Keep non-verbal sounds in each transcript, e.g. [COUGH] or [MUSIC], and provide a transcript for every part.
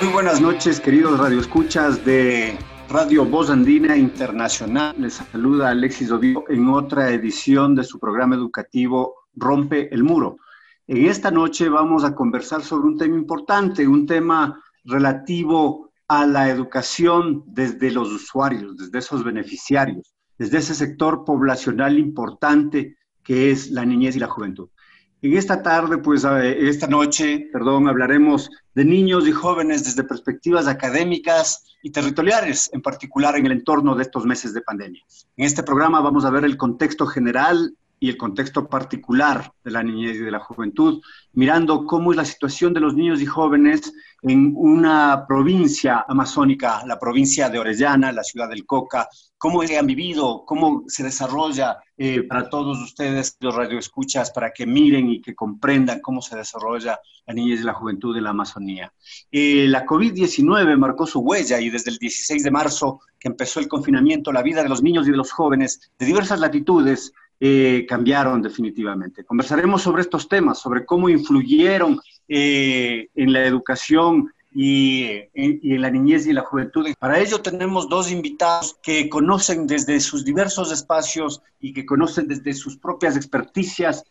Muy buenas noches, queridos radioescuchas de Radio Voz Andina Internacional. Les saluda Alexis Odio en otra edición de su programa educativo Rompe el Muro. En esta noche vamos a conversar sobre un tema importante, un tema relativo a la educación desde los usuarios, desde esos beneficiarios, desde ese sector poblacional importante que es la niñez y la juventud. En esta tarde, pues esta noche, perdón, hablaremos de niños y jóvenes desde perspectivas académicas y territoriales, en particular en el entorno de estos meses de pandemia. En este programa vamos a ver el contexto general y el contexto particular de la niñez y de la juventud, mirando cómo es la situación de los niños y jóvenes en una provincia amazónica, la provincia de Orellana, la ciudad del Coca, cómo han vivido, cómo se desarrolla eh, para todos ustedes, los radioescuchas, para que miren y que comprendan cómo se desarrolla la niñez y la juventud en la Amazonía. Eh, la COVID-19 marcó su huella y desde el 16 de marzo que empezó el confinamiento, la vida de los niños y de los jóvenes de diversas latitudes eh, cambiaron definitivamente. Conversaremos sobre estos temas, sobre cómo influyeron eh, en la educación y, y, en la niñez y la juventud. Para ello tenemos dos invitados que conocen desde sus diversos espacios y que conocen desde sus propias experticias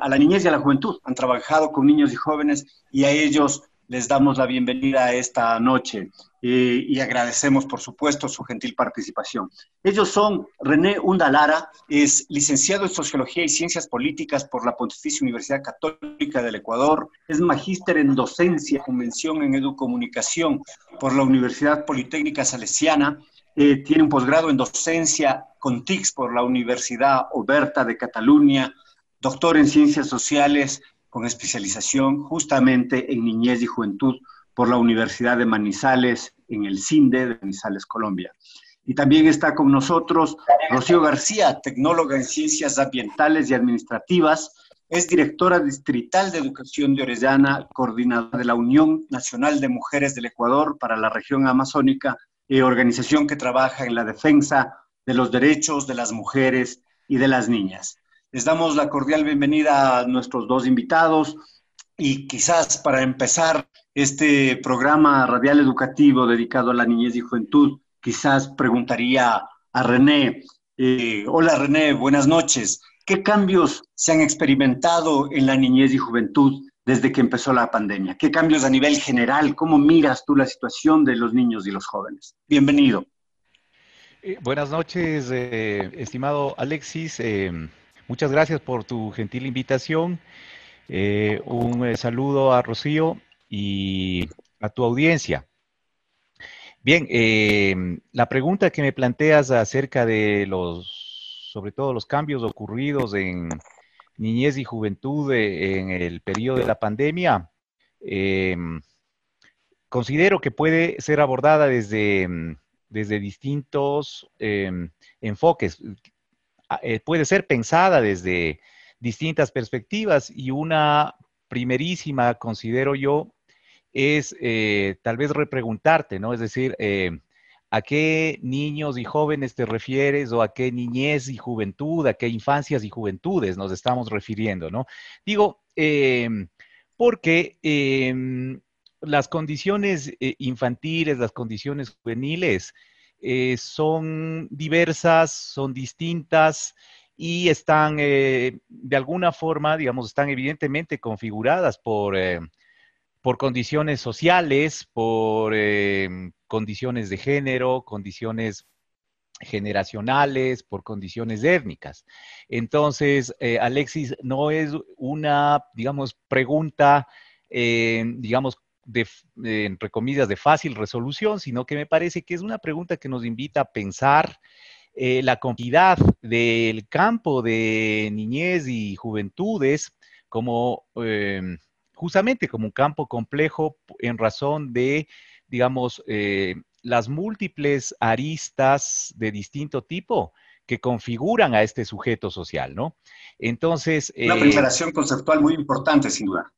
a la niñez y a la juventud. Han trabajado con niños y jóvenes y a ellos les damos la bienvenida a esta noche y agradecemos, por supuesto, su gentil participación. Ellos son René Undalara, es licenciado en Sociología y Ciencias Políticas por la Pontificia Universidad Católica del Ecuador, es magíster en Docencia con mención en Educomunicación por la Universidad Politécnica Salesiana, eh, tiene un posgrado en Docencia con TICS por la Universidad Oberta de Cataluña, doctor en Ciencias Sociales con especialización justamente en niñez y juventud por la Universidad de Manizales, en el CINDE de Manizales, Colombia. Y también está con nosotros Rocío García, tecnóloga en ciencias ambientales y administrativas, es directora distrital de educación de Orellana, coordinadora de la Unión Nacional de Mujeres del Ecuador para la región amazónica, y organización que trabaja en la defensa de los derechos de las mujeres y de las niñas. Les damos la cordial bienvenida a nuestros dos invitados y quizás para empezar este programa radial educativo dedicado a la niñez y juventud, quizás preguntaría a René, eh, hola René, buenas noches, ¿qué cambios se han experimentado en la niñez y juventud desde que empezó la pandemia? ¿Qué cambios a nivel general? ¿Cómo miras tú la situación de los niños y los jóvenes? Bienvenido. Eh, buenas noches, eh, estimado Alexis. Muchas gracias por tu gentil invitación. Eh, un eh, saludo a Rocío y a tu audiencia. Bien, eh, la pregunta que me planteas acerca de los, sobre todo los cambios ocurridos en niñez y juventud en el periodo de la pandemia, considero que puede ser abordada desde, desde distintos enfoques. Eh, puede ser pensada desde distintas perspectivas y una primerísima, considero yo, es eh, tal vez repreguntarte, ¿no? Es decir, eh, ¿a qué niños y jóvenes te refieres o a qué niñez y juventud, a qué infancias y juventudes nos estamos refiriendo, ¿no? Digo, em, porque em, las condiciones infantiles, las condiciones juveniles, eh, son diversas, son distintas y están de alguna forma, digamos, están evidentemente configuradas por, por condiciones sociales, por condiciones de género, condiciones generacionales, por condiciones étnicas. Entonces, eh, Alexis, no es una, digamos, pregunta, eh, digamos, de, entre comillas, de fácil resolución, sino que me parece que es una pregunta que nos invita a pensar eh, la complejidad del campo de niñez y juventudes como justamente como un campo complejo en razón de, digamos, las múltiples aristas de distinto tipo que configuran a este sujeto social, ¿no? Entonces... Una eh, preparación conceptual muy importante, sin duda.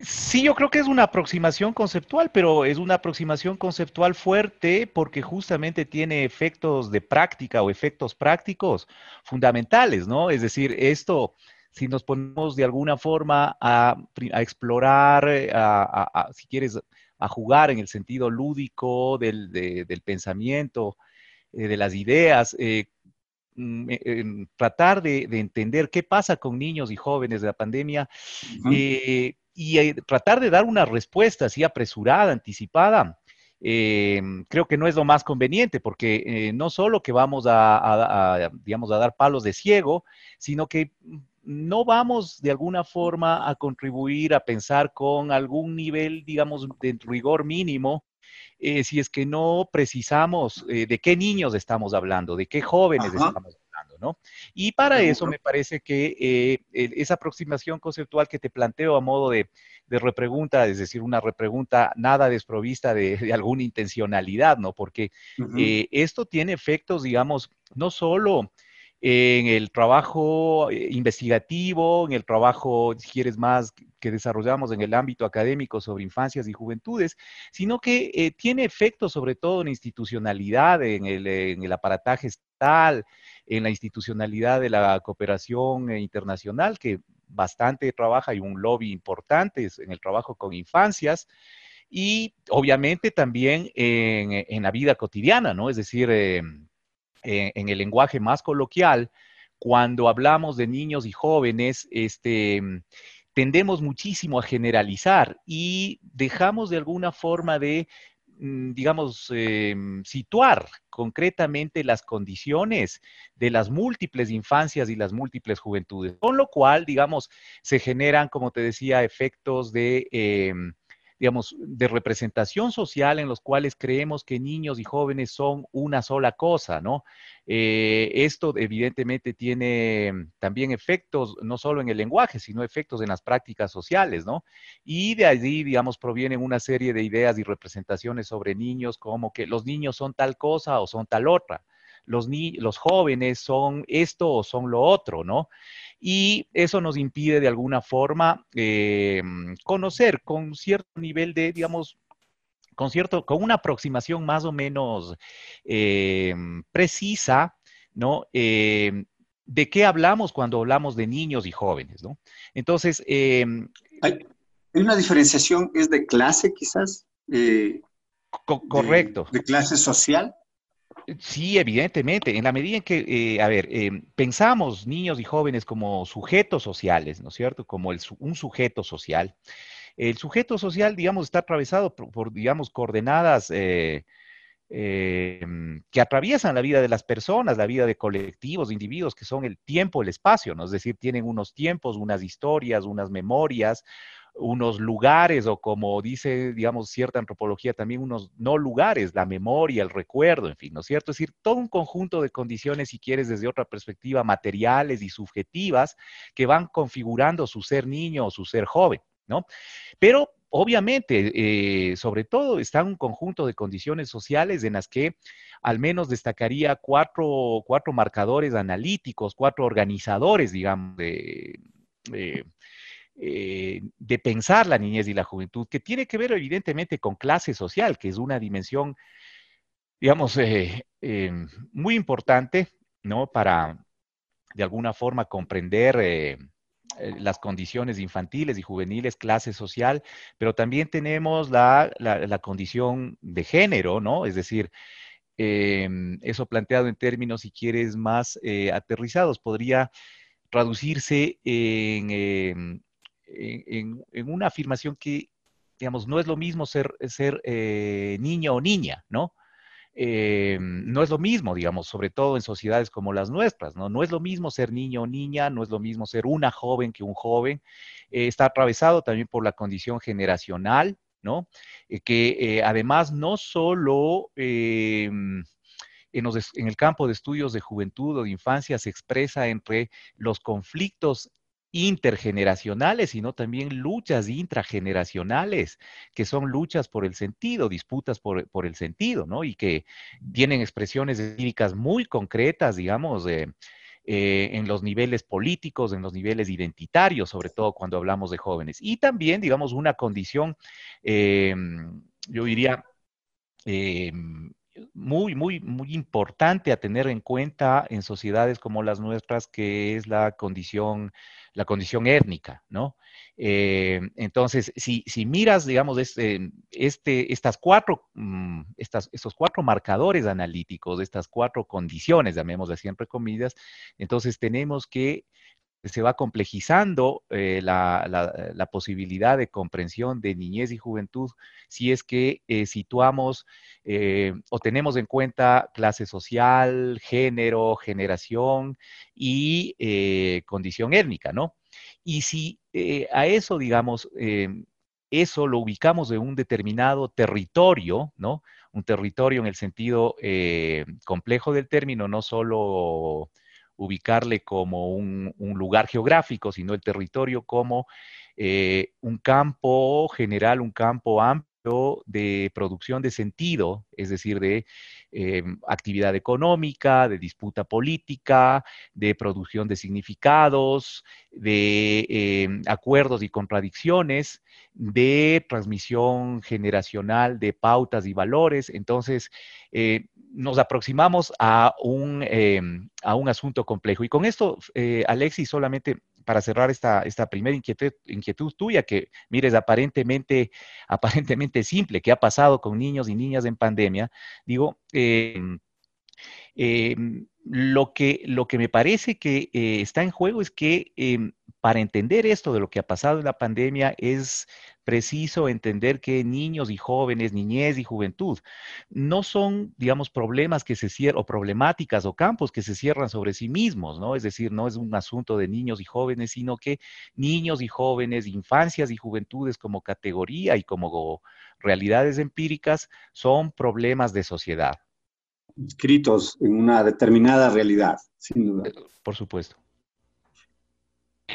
Sí, yo creo que es una aproximación conceptual, pero es una aproximación conceptual fuerte porque justamente tiene efectos de práctica o efectos prácticos fundamentales, ¿no? Es decir, esto, si nos ponemos de alguna forma a, explorar, a, si quieres, a jugar en el sentido lúdico del, pensamiento, eh, de las ideas, eh, mm, eh, tratar de, entender qué pasa con niños y jóvenes de la pandemia y tratar de dar una respuesta así apresurada, anticipada. creo que no es lo más conveniente porque no solo que vamos a, digamos, a dar palos de ciego, sino que no vamos de alguna forma a contribuir a pensar con algún nivel, digamos, de rigor mínimo, eh, si es que no precisamos eh, de qué niños estamos hablando, de qué jóvenes estamos hablando, ¿no? Y para eso me parece que eh, esa aproximación conceptual que te planteo a modo de, repregunta, es decir, una repregunta nada desprovista de, alguna intencionalidad, ¿no? Porque esto tiene efectos, digamos, no solo en el trabajo eh, investigativo, en el trabajo, si quieres más, que desarrollamos en el ámbito académico sobre infancias y juventudes, sino que eh, tiene efectos sobre todo en institucionalidad, en el, en el aparataje estatal, en la institucionalidad de la cooperación eh, internacional, que bastante trabaja y un lobby importante en el trabajo con infancias y obviamente también en, en la vida cotidiana, ¿no? Es decir, eh, en el lenguaje más coloquial, cuando hablamos de niños y jóvenes, este, tendemos muchísimo a generalizar y dejamos de alguna forma de, mm, digamos, em, situar concretamente las condiciones de las múltiples infancias y las múltiples juventudes, con lo cual, digamos, se generan, como te decía, efectos de... Em, digamos, de representación social en los cuales creemos que niños y jóvenes son una sola cosa, ¿no? Eh, esto evidentemente tiene también efectos no solo en el lenguaje, sino efectos en las prácticas sociales, ¿no? Y de allí, digamos, provienen una serie de ideas y representaciones sobre niños como que los niños son tal cosa o son tal otra. Los, los jóvenes son esto o son lo otro, ¿no? Y eso nos impide de alguna forma eh, conocer con cierto nivel de, digamos, con cierto, con una aproximación más o menos eh, precisa, ¿no? Eh, de qué hablamos cuando hablamos de niños y jóvenes, ¿no? Entonces... ¿Hay una diferenciación, es de clase quizás? correcto. de, clase social? Sí, evidentemente. En la medida en que, eh, a ver, eh, pensamos niños y jóvenes como sujetos sociales, ¿no es cierto? Como un sujeto social. El sujeto social, digamos, está atravesado por, digamos, coordenadas eh, que atraviesan la vida de las personas, la vida de colectivos, de individuos, que son el tiempo, el espacio, ¿no? Es decir, tienen unos tiempos, unas historias, unas memorias, unos lugares o como dice, digamos, cierta antropología, también unos no lugares, la memoria, el recuerdo, en fin, ¿no es cierto? Es decir, todo un conjunto de condiciones, si quieres, desde otra perspectiva, materiales y subjetivas, que van configurando su ser niño o su ser joven, ¿no? Pero obviamente, eh, sobre todo, está un conjunto de condiciones sociales en las que al menos destacaría cuatro, cuatro marcadores analíticos, cuatro organizadores, digamos, de, eh, de pensar la niñez y la juventud, que tiene que ver evidentemente con clase social, que es una dimensión, digamos, eh, eh, muy importante, ¿no? Para, de alguna forma, comprender las condiciones infantiles y juveniles, clase social, pero también tenemos la, la, condición de género, ¿no? Es decir, em, eso planteado en términos, si quieres, más aterrizados, podría traducirse en, en, una afirmación que, digamos, no es lo mismo ser, ser eh, niño o niña, ¿no? Eh, no es lo mismo, digamos, sobre todo en sociedades como las nuestras, ¿no? No es lo mismo ser niño o niña, no es lo mismo ser una joven que un joven. Eh, está atravesado también por la condición generacional, ¿no? que además no solo en, en, el campo de estudios de juventud o de infancia se expresa entre los conflictos intergeneracionales, sino también luchas intrageneracionales, que son luchas por el sentido, disputas por, el sentido, ¿no? Y que tienen expresiones líricas muy concretas, digamos, eh, en los niveles políticos, en los niveles identitarios, sobre todo cuando hablamos de jóvenes. Y también, digamos, una condición, em, yo diría, em, muy, muy, muy importante a tener en cuenta en sociedades como las nuestras, que es la condición, la condición étnica, ¿no? Eh, entonces, si, si, miras, digamos, este, este, estas cuatro, mm, estas, estos cuatro marcadores analíticos, estas cuatro condiciones, llamémosle siempre comillas, entonces tenemos que se va complejizando eh, la, posibilidad de comprensión de niñez y juventud si es que eh, situamos eh, o tenemos en cuenta clase social, género, generación y condición étnica, ¿no? Y si a eso, digamos, eso lo ubicamos en un determinado territorio, ¿no? Un territorio en el sentido complejo del término, no solo ubicarle como un, lugar geográfico, sino el territorio como eh, un campo general, un campo amplio de producción de sentido, es decir, de eh, actividad económica, de disputa política, de producción de significados, de eh, acuerdos y contradicciones, de transmisión generacional de pautas y valores. Entonces, nos aproximamos a un, em, a un asunto complejo. Y con esto, eh, Alexis, solamente para cerrar esta, esta primera inquietud, inquietud tuya, que mires aparentemente, [LAUGHS] aparentemente simple, que ha pasado con niños y niñas en pandemia, digo, em, em, lo, que, lo que me parece que eh, está en juego es que para entender esto de lo que ha pasado en la pandemia es preciso entender que niños y jóvenes, niñez y juventud, no son, digamos, problemas que se cierran, o problemáticas o campos que se cierran sobre sí mismos, ¿no? Es decir, no es un asunto de niños y jóvenes, sino que niños y jóvenes, infancias y juventudes como categoría y como realidades empíricas son problemas de sociedad. Escritos en una determinada realidad, sin duda. Por supuesto.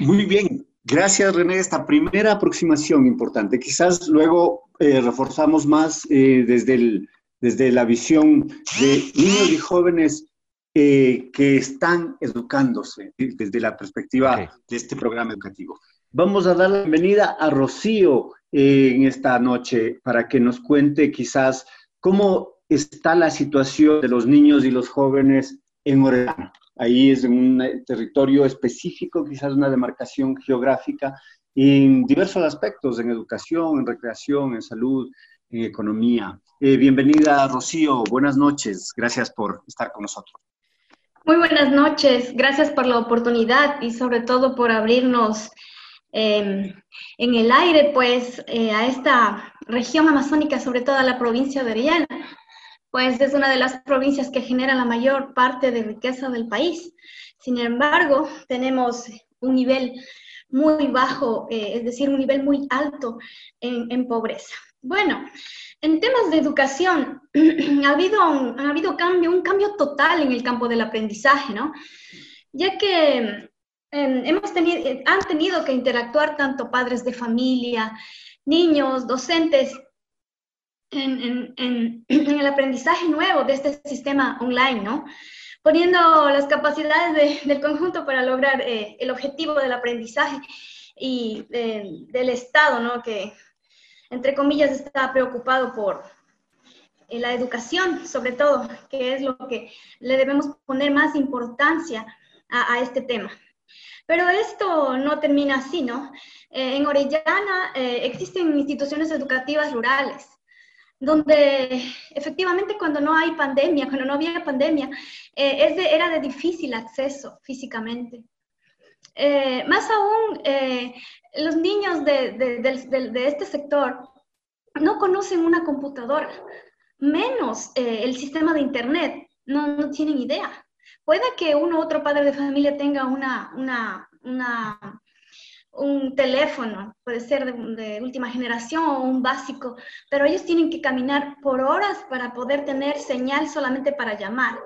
Muy bien, gracias René, esta primera aproximación importante. Quizás luego eh, reforzamos más eh, desde, el, desde la visión de niños y jóvenes eh, que están educándose desde la perspectiva de este programa educativo. Vamos a dar la bienvenida a Rocío en esta noche para que nos cuente quizás cómo está la situación de los niños y los jóvenes en Orellana. Ahí es un territorio específico, quizás una demarcación geográfica en diversos aspectos, en educación, en recreación, en salud, en economía. Eh, bienvenida, Rocío. Buenas noches. Gracias por estar con nosotros. Muy buenas noches. Gracias por la oportunidad y sobre todo por abrirnos em, en el aire, pues, eh, a esta región amazónica, sobre todo a la provincia de Orellana pues es una de las provincias que genera la mayor parte de riqueza del país. Sin embargo, tenemos un nivel muy bajo, eh, es decir, un nivel muy alto en, pobreza. Bueno, en temas de educación, [CLEARS THROAT] ha habido, un, ha habido cambio, un cambio total en el campo del aprendizaje, ¿no? Ya que em, hemos tenido, han tenido que interactuar tanto padres de familia, niños, docentes, en, en, el aprendizaje nuevo de este sistema online, ¿no? Poniendo las capacidades del conjunto para lograr eh, el objetivo del aprendizaje y del Estado, ¿no? Que, entre comillas, está preocupado por eh, la educación, sobre todo, que es lo que le debemos poner más importancia a, este tema. Pero esto no termina así, ¿no? Eh, en Orellana existen instituciones educativas rurales donde efectivamente cuando no hay pandemia, cuando no había pandemia, eh, era de difícil acceso físicamente. Eh, más aún, eh, los niños de, este sector no conocen una computadora, menos el sistema de Internet, no, no, tienen idea. Puede que uno u otro padre de familia tenga una, una un teléfono, puede ser de, última generación o un básico, pero ellos tienen que caminar por horas para poder tener señal solamente para llamar.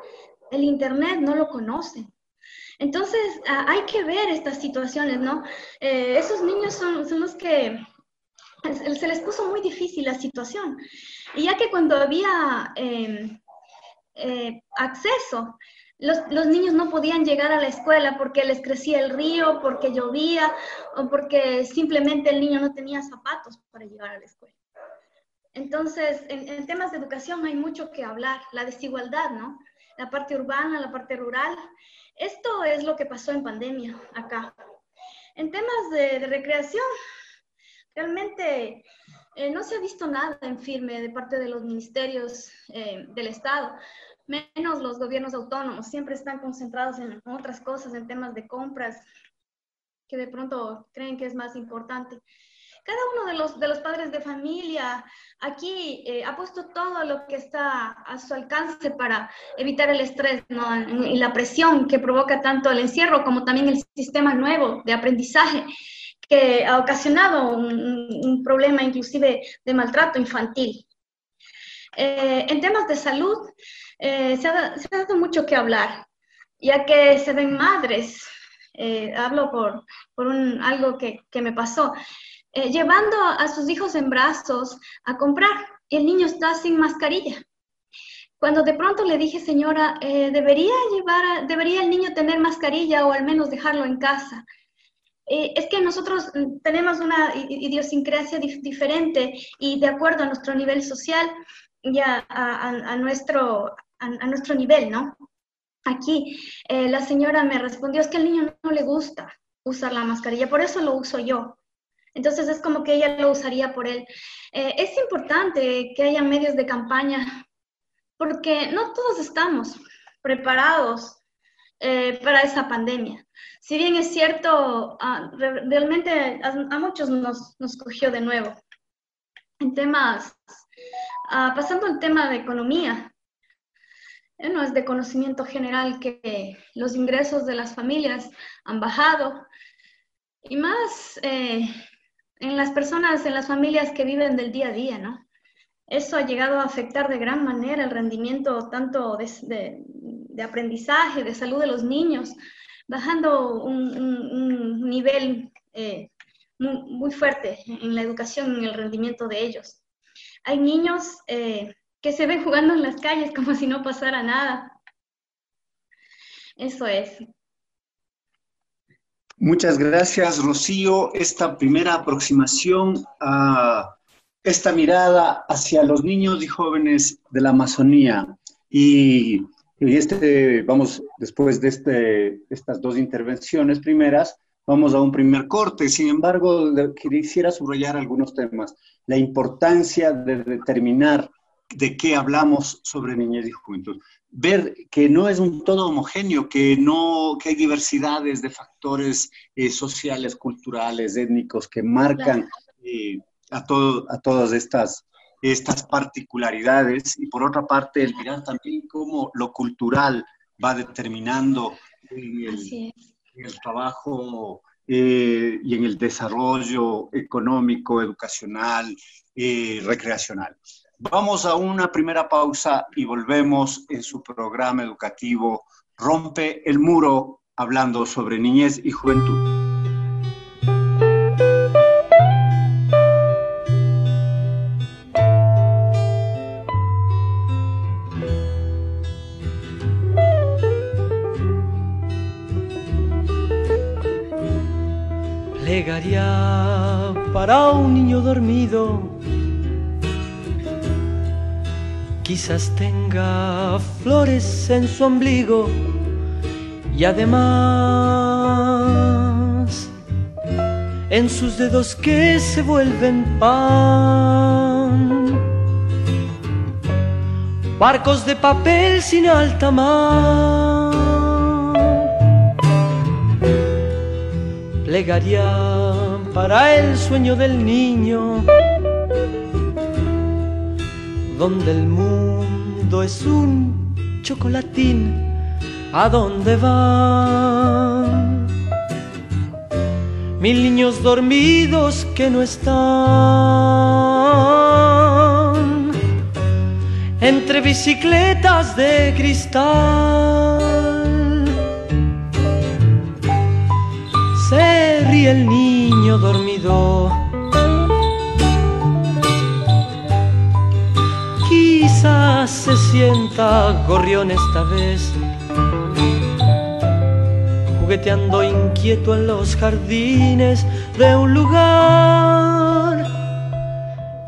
El Internet no lo conocen. Entonces, hay que ver estas situaciones, ¿no? Eh, esos niños son, son los que se les puso muy difícil la situación. Y ya que cuando había em, eh, acceso, los, niños no podían llegar a la escuela porque les crecía el río, porque llovía o porque simplemente el niño no tenía zapatos para llegar a la escuela. Entonces, en, temas de educación hay mucho que hablar, la desigualdad, ¿no? La parte urbana, la parte rural. Esto es lo que pasó en pandemia acá. En temas de, recreación, realmente eh, no se ha visto nada en firme de parte de los ministerios eh, del Estado menos los gobiernos autónomos, siempre están concentrados en otras cosas, en temas de compras, que de pronto creen que es más importante. Cada uno de los, de los padres de familia aquí eh, ha puesto todo lo que está a su alcance para evitar el estrés y la presión que provoca tanto el encierro como también el sistema nuevo de aprendizaje que ha ocasionado un problema inclusive de maltrato infantil. Eh, en temas de salud, eh, se, ha, dado mucho que hablar, ya que se ven madres, eh, hablo por, por un, algo que, que, me pasó, llevando a sus hijos en brazos a comprar y el niño está sin mascarilla. Cuando de pronto le dije, señora, debería llevar, debería el niño tener mascarilla o al menos dejarlo en casa. es que nosotros tenemos una idiosincrasia diferente y de acuerdo a nuestro nivel social, ya a, nuestro, a, nuestro nivel, ¿no? Aquí eh, la señora me respondió, es que al niño no le gusta usar la mascarilla, por eso lo uso yo. Entonces es como que ella lo usaría por él. Eh, es importante que haya medios de campaña porque no todos estamos preparados eh, para esa pandemia. Si bien es cierto, ah, realmente a, muchos nos, nos cogió de nuevo en temas Ah, pasando al tema de economía, eh, no es de conocimiento general que los ingresos de las familias han bajado y más eh, en las personas, en las familias que viven del día a día, ¿no? Eso ha llegado a afectar de gran manera el rendimiento tanto de, aprendizaje, de salud de los niños, bajando un, nivel eh, muy fuerte en la educación, en el rendimiento de ellos. Hay niños eh, que se ven jugando en las calles como si no pasara nada. Eso es. Muchas gracias, Rocío. Esta primera aproximación a esta mirada hacia los niños y jóvenes de la Amazonía. Y, este, vamos, después de este, estas dos intervenciones primeras, vamos a un primer corte. Sin embargo, quisiera subrayar algunos temas la importancia de determinar de qué hablamos sobre niñez y juventud. Ver que no es un todo homogéneo, que, no, que hay diversidades de factores eh, sociales, culturales, étnicos que marcan eh, a, todo, a todas estas, estas particularidades. Y por otra parte, el mirar también cómo lo cultural va determinando el, el trabajo eh, y en el desarrollo económico, educacional, y recreacional. Vamos a una primera pausa y volvemos en su programa educativo Rompe el Muro, hablando sobre niñez y juventud. para un niño dormido. Quizás tenga flores en su ombligo y además en sus dedos que se vuelven pan. barcos de papel sin alta mar. Plegaría para el sueño del niño, donde el mundo es un chocolatín, ¿a dónde van? Mil niños dormidos que no están entre bicicletas de cristal. Se ríe el niño dormido. Se sienta gorrión esta vez, jugueteando inquieto en los jardines de un lugar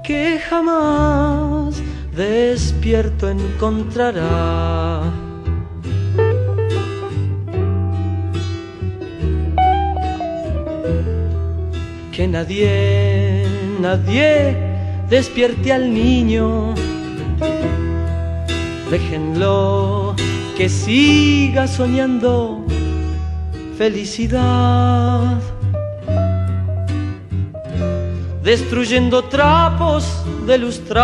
que jamás despierto encontrará. Que nadie, nadie despierte al niño. Déjenlo que siga soñando felicidad destruyendo trapos de lustrar,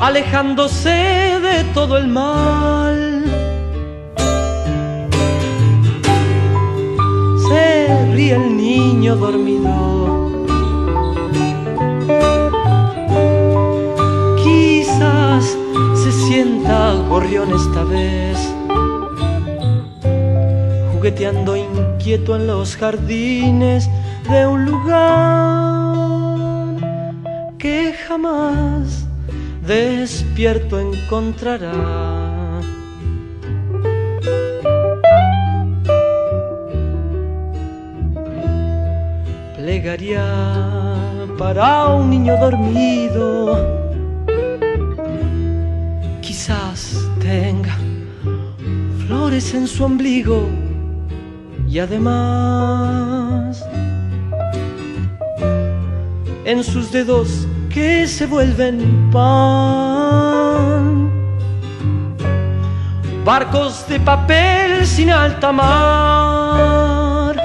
alejándose de todo el mal. Se ríe el niño dormido. Sienta gorrión esta vez, jugueteando inquieto en los jardines de un lugar que jamás despierto encontrará. Plegaría para un niño dormido, en su ombligo y además en sus dedos que se vuelven pan. Barcos de papel sin alta mar.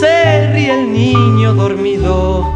Se el niño dormido.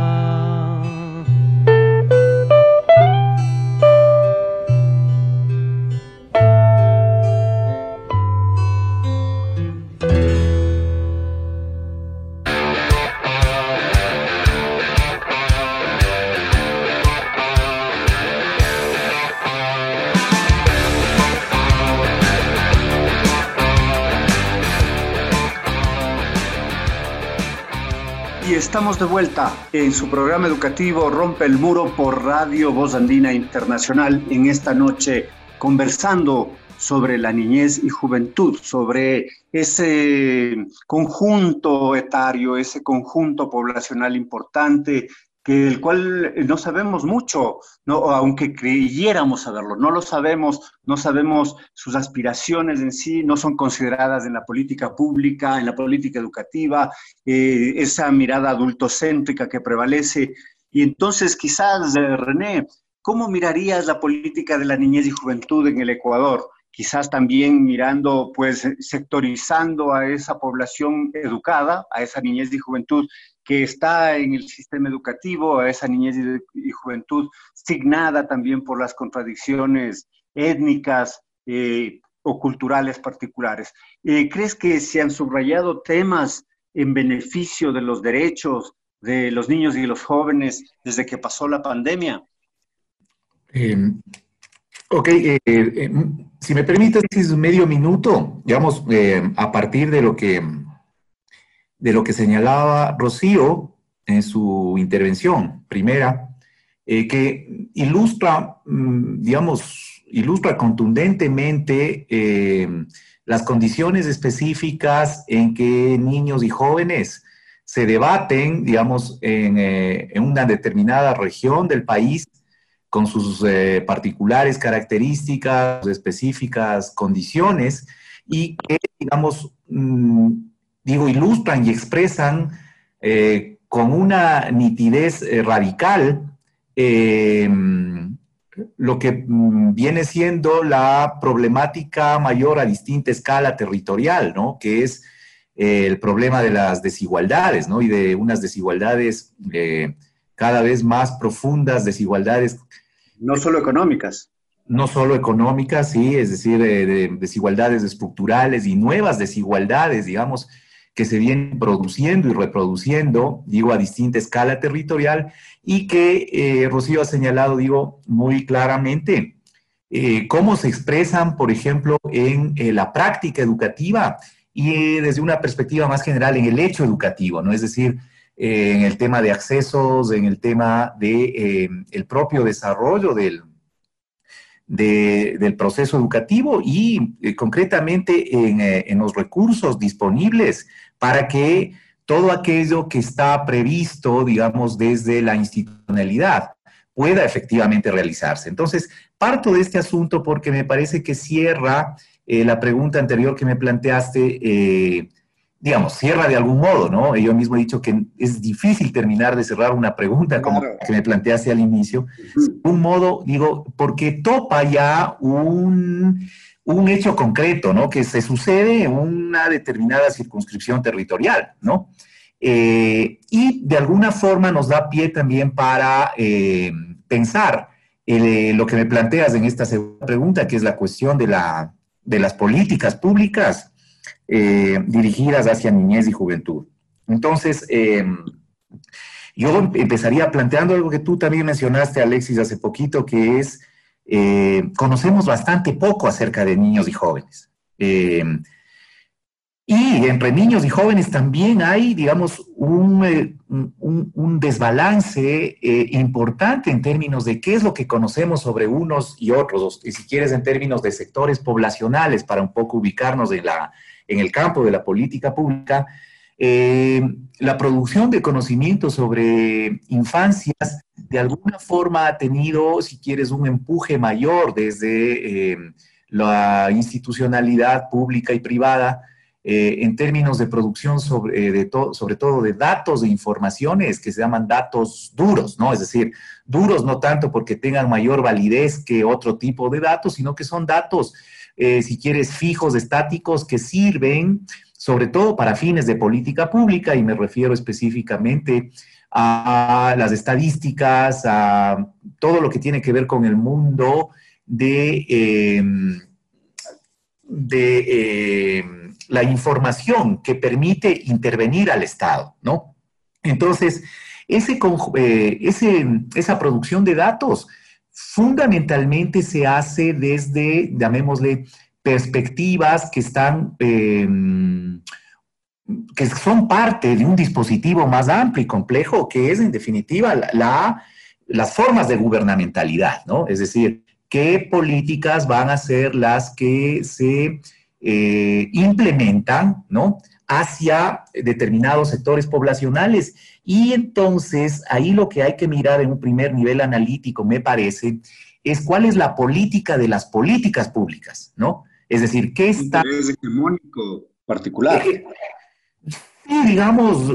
Estamos de vuelta en su programa educativo Rompe el Muro por Radio Voz Andina Internacional en esta noche conversando sobre la niñez y juventud, sobre ese conjunto etario, ese conjunto poblacional importante que del cual no sabemos mucho, ¿no? aunque creyéramos saberlo, no lo sabemos, no sabemos sus aspiraciones en sí, no son consideradas en la política pública, en la política educativa, eh, esa mirada adultocéntrica que prevalece. Y entonces quizás, eh, René, ¿cómo mirarías la política de la niñez y juventud en el Ecuador? Quizás también mirando, pues, sectorizando a esa población educada, a esa niñez y juventud que está en el sistema educativo, a esa niñez y, juventud signada también por las contradicciones étnicas eh, o culturales particulares. Eh, ¿Crees que se han subrayado temas en beneficio de los derechos de los niños y los jóvenes desde que pasó la pandemia? Eh, ok, si me permites, medio minuto, digamos, a partir de lo que de lo que señalaba Rocío en su intervención primera, eh, que ilustra, mm, digamos, ilustra contundentemente las condiciones específicas en que niños y jóvenes se debaten, digamos, en una determinada región del país con sus eh, particulares características, específicas condiciones y que, digamos, mm, digo, ilustran y expresan eh, con una nitidez eh, radical lo que mm, viene siendo la problemática mayor a distinta escala territorial, ¿no? Que es el problema de las desigualdades, ¿no? Y de unas desigualdades cada vez más profundas, desigualdades no solo económicas. No solo económicas, sí, es decir, de, desigualdades estructurales y nuevas desigualdades, digamos, que se vienen produciendo y reproduciendo, digo, a distinta escala territorial y que eh, Rocío ha señalado, digo, muy claramente, eh, cómo se expresan, por ejemplo, en eh, la práctica educativa y desde una perspectiva más general en el hecho educativo, ¿no? Es decir, en el tema de accesos, en el tema de eh, propio desarrollo del, del proceso educativo y eh, concretamente en, eh, en, los recursos disponibles para que todo aquello que está previsto, digamos, desde la institucionalidad pueda efectivamente realizarse. Entonces, parto de este asunto porque me parece que cierra la pregunta anterior que me planteaste digamos, cierra de algún modo, ¿no? Yo mismo he dicho que es difícil terminar de cerrar una pregunta como que me planteaste al inicio. Un modo, digo, porque topa ya un, un hecho concreto, ¿no? Que se sucede en una determinada circunscripción territorial, ¿no? Eh, y de alguna forma nos da pie también para eh, pensar eh, lo que me planteas en esta segunda pregunta, que es la cuestión de, la, de las políticas públicas eh, dirigidas hacia niñez y juventud. Entonces, eh, yo empezaría planteando algo que tú también mencionaste, Alexis, hace poquito, que es, eh, conocemos bastante poco acerca de niños y jóvenes. y entre niños y jóvenes también hay, digamos, un, un desbalance importante en términos de qué es lo que conocemos sobre unos y otros, y si quieres en términos de sectores poblacionales, para un poco ubicarnos en la, en el campo de la política pública, eh, la producción de conocimiento sobre infancias de alguna forma ha tenido, si quieres, un empuje mayor desde eh, la institucionalidad pública y privada eh, en términos de producción sobre, sobre todo de datos, de informaciones que se llaman datos duros, ¿no? Es decir, duros no tanto porque tengan mayor validez que otro tipo de datos, sino que son datos eh, si quieres, fijos, estáticos, que sirven sobre todo para fines de política pública, y me refiero específicamente a las estadísticas, a todo lo que tiene que ver con el mundo de, em, de em, la información que permite intervenir al Estado, ¿no? Entonces, ese, eh, ese, esa producción de datos fundamentalmente se hace desde, llamémosle, perspectivas que están, em, que son parte de un dispositivo más amplio y complejo, que es en definitiva la, las formas de gubernamentalidad, ¿no? Es decir, qué políticas van a ser las que se eh, implementan, ¿no? hacia determinados sectores poblacionales. Y entonces ahí lo que hay que mirar en un primer nivel analítico, me parece, es cuál es la política de las políticas públicas, ¿no? Es decir, ¿qué está... Es hegemónico particular. Eh, sí, digamos,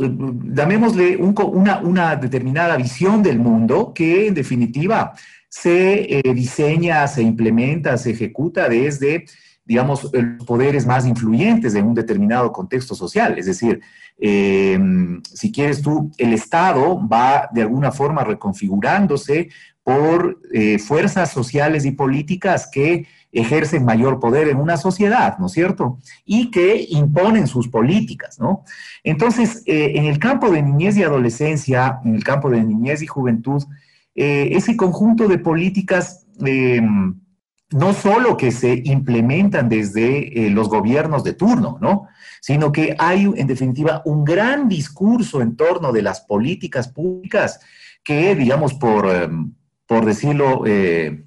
llamémosle una, una, determinada visión del mundo que en definitiva se eh, diseña, se implementa, se ejecuta desde digamos, los poderes más influyentes en un determinado contexto social. Es decir, eh, si quieres tú, el Estado va de alguna forma reconfigurándose por eh, fuerzas sociales y políticas que ejercen mayor poder en una sociedad, ¿no es cierto? Y que imponen sus políticas, ¿no? Entonces, eh, en el campo de niñez y adolescencia, en el campo de niñez y juventud, ese conjunto de políticas no solo que se implementan desde eh, los gobiernos de turno, ¿no? Sino que hay, en definitiva, un gran discurso en torno de las políticas públicas que, digamos, por, em, por decirlo, eh,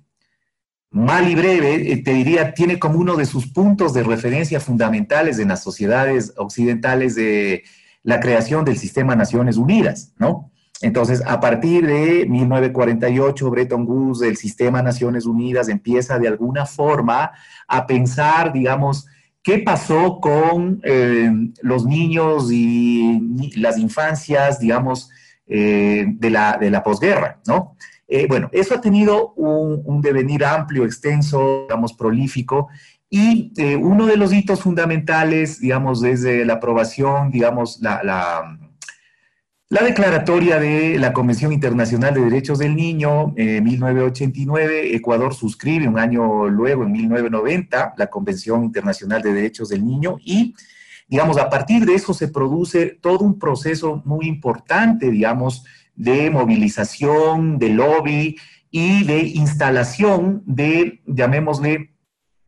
mal y breve, eh, te diría, tiene como uno de sus puntos de referencia fundamentales en las sociedades occidentales de la creación del sistema Naciones Unidas, ¿no? Entonces, a partir de 1948, Bretton Woods, el sistema Naciones Unidas empieza de alguna forma a pensar, digamos, qué pasó con eh, los niños y las infancias, digamos, eh, de, la, de la posguerra, ¿no? Eh, bueno, eso ha tenido un, devenir amplio, extenso, digamos, prolífico, y uno de los hitos fundamentales, digamos, desde la aprobación, digamos, la, la la declaratoria de la Convención Internacional de Derechos del Niño, en 1989, Ecuador suscribe un año luego, en 1990, la Convención Internacional de Derechos del Niño y, digamos, a partir de eso se produce todo un proceso muy importante, digamos, de movilización, de lobby y de instalación de, llamémosle,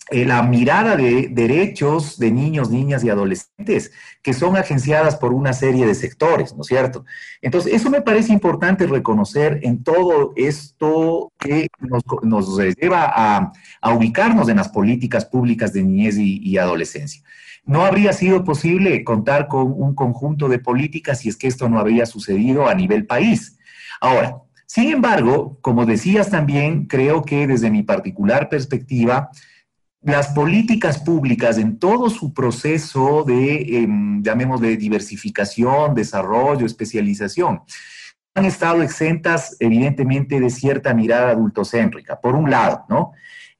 eh, la mirada de derechos de niños, niñas y adolescentes que son agenciadas por una serie de sectores, ¿no es cierto? Entonces, eso me parece importante reconocer en todo esto que nos, lleva a, ubicarnos en las políticas públicas de niñez y, adolescencia. No habría sido posible contar con un conjunto de políticas si es que esto no habría sucedido a nivel país. Ahora, sin embargo, como decías también, creo que desde mi particular perspectiva, las políticas públicas en todo su proceso de, em, llamémosle, diversificación, desarrollo, especialización, han estado exentas, evidentemente, de cierta mirada adultocéntrica, por un lado, ¿no?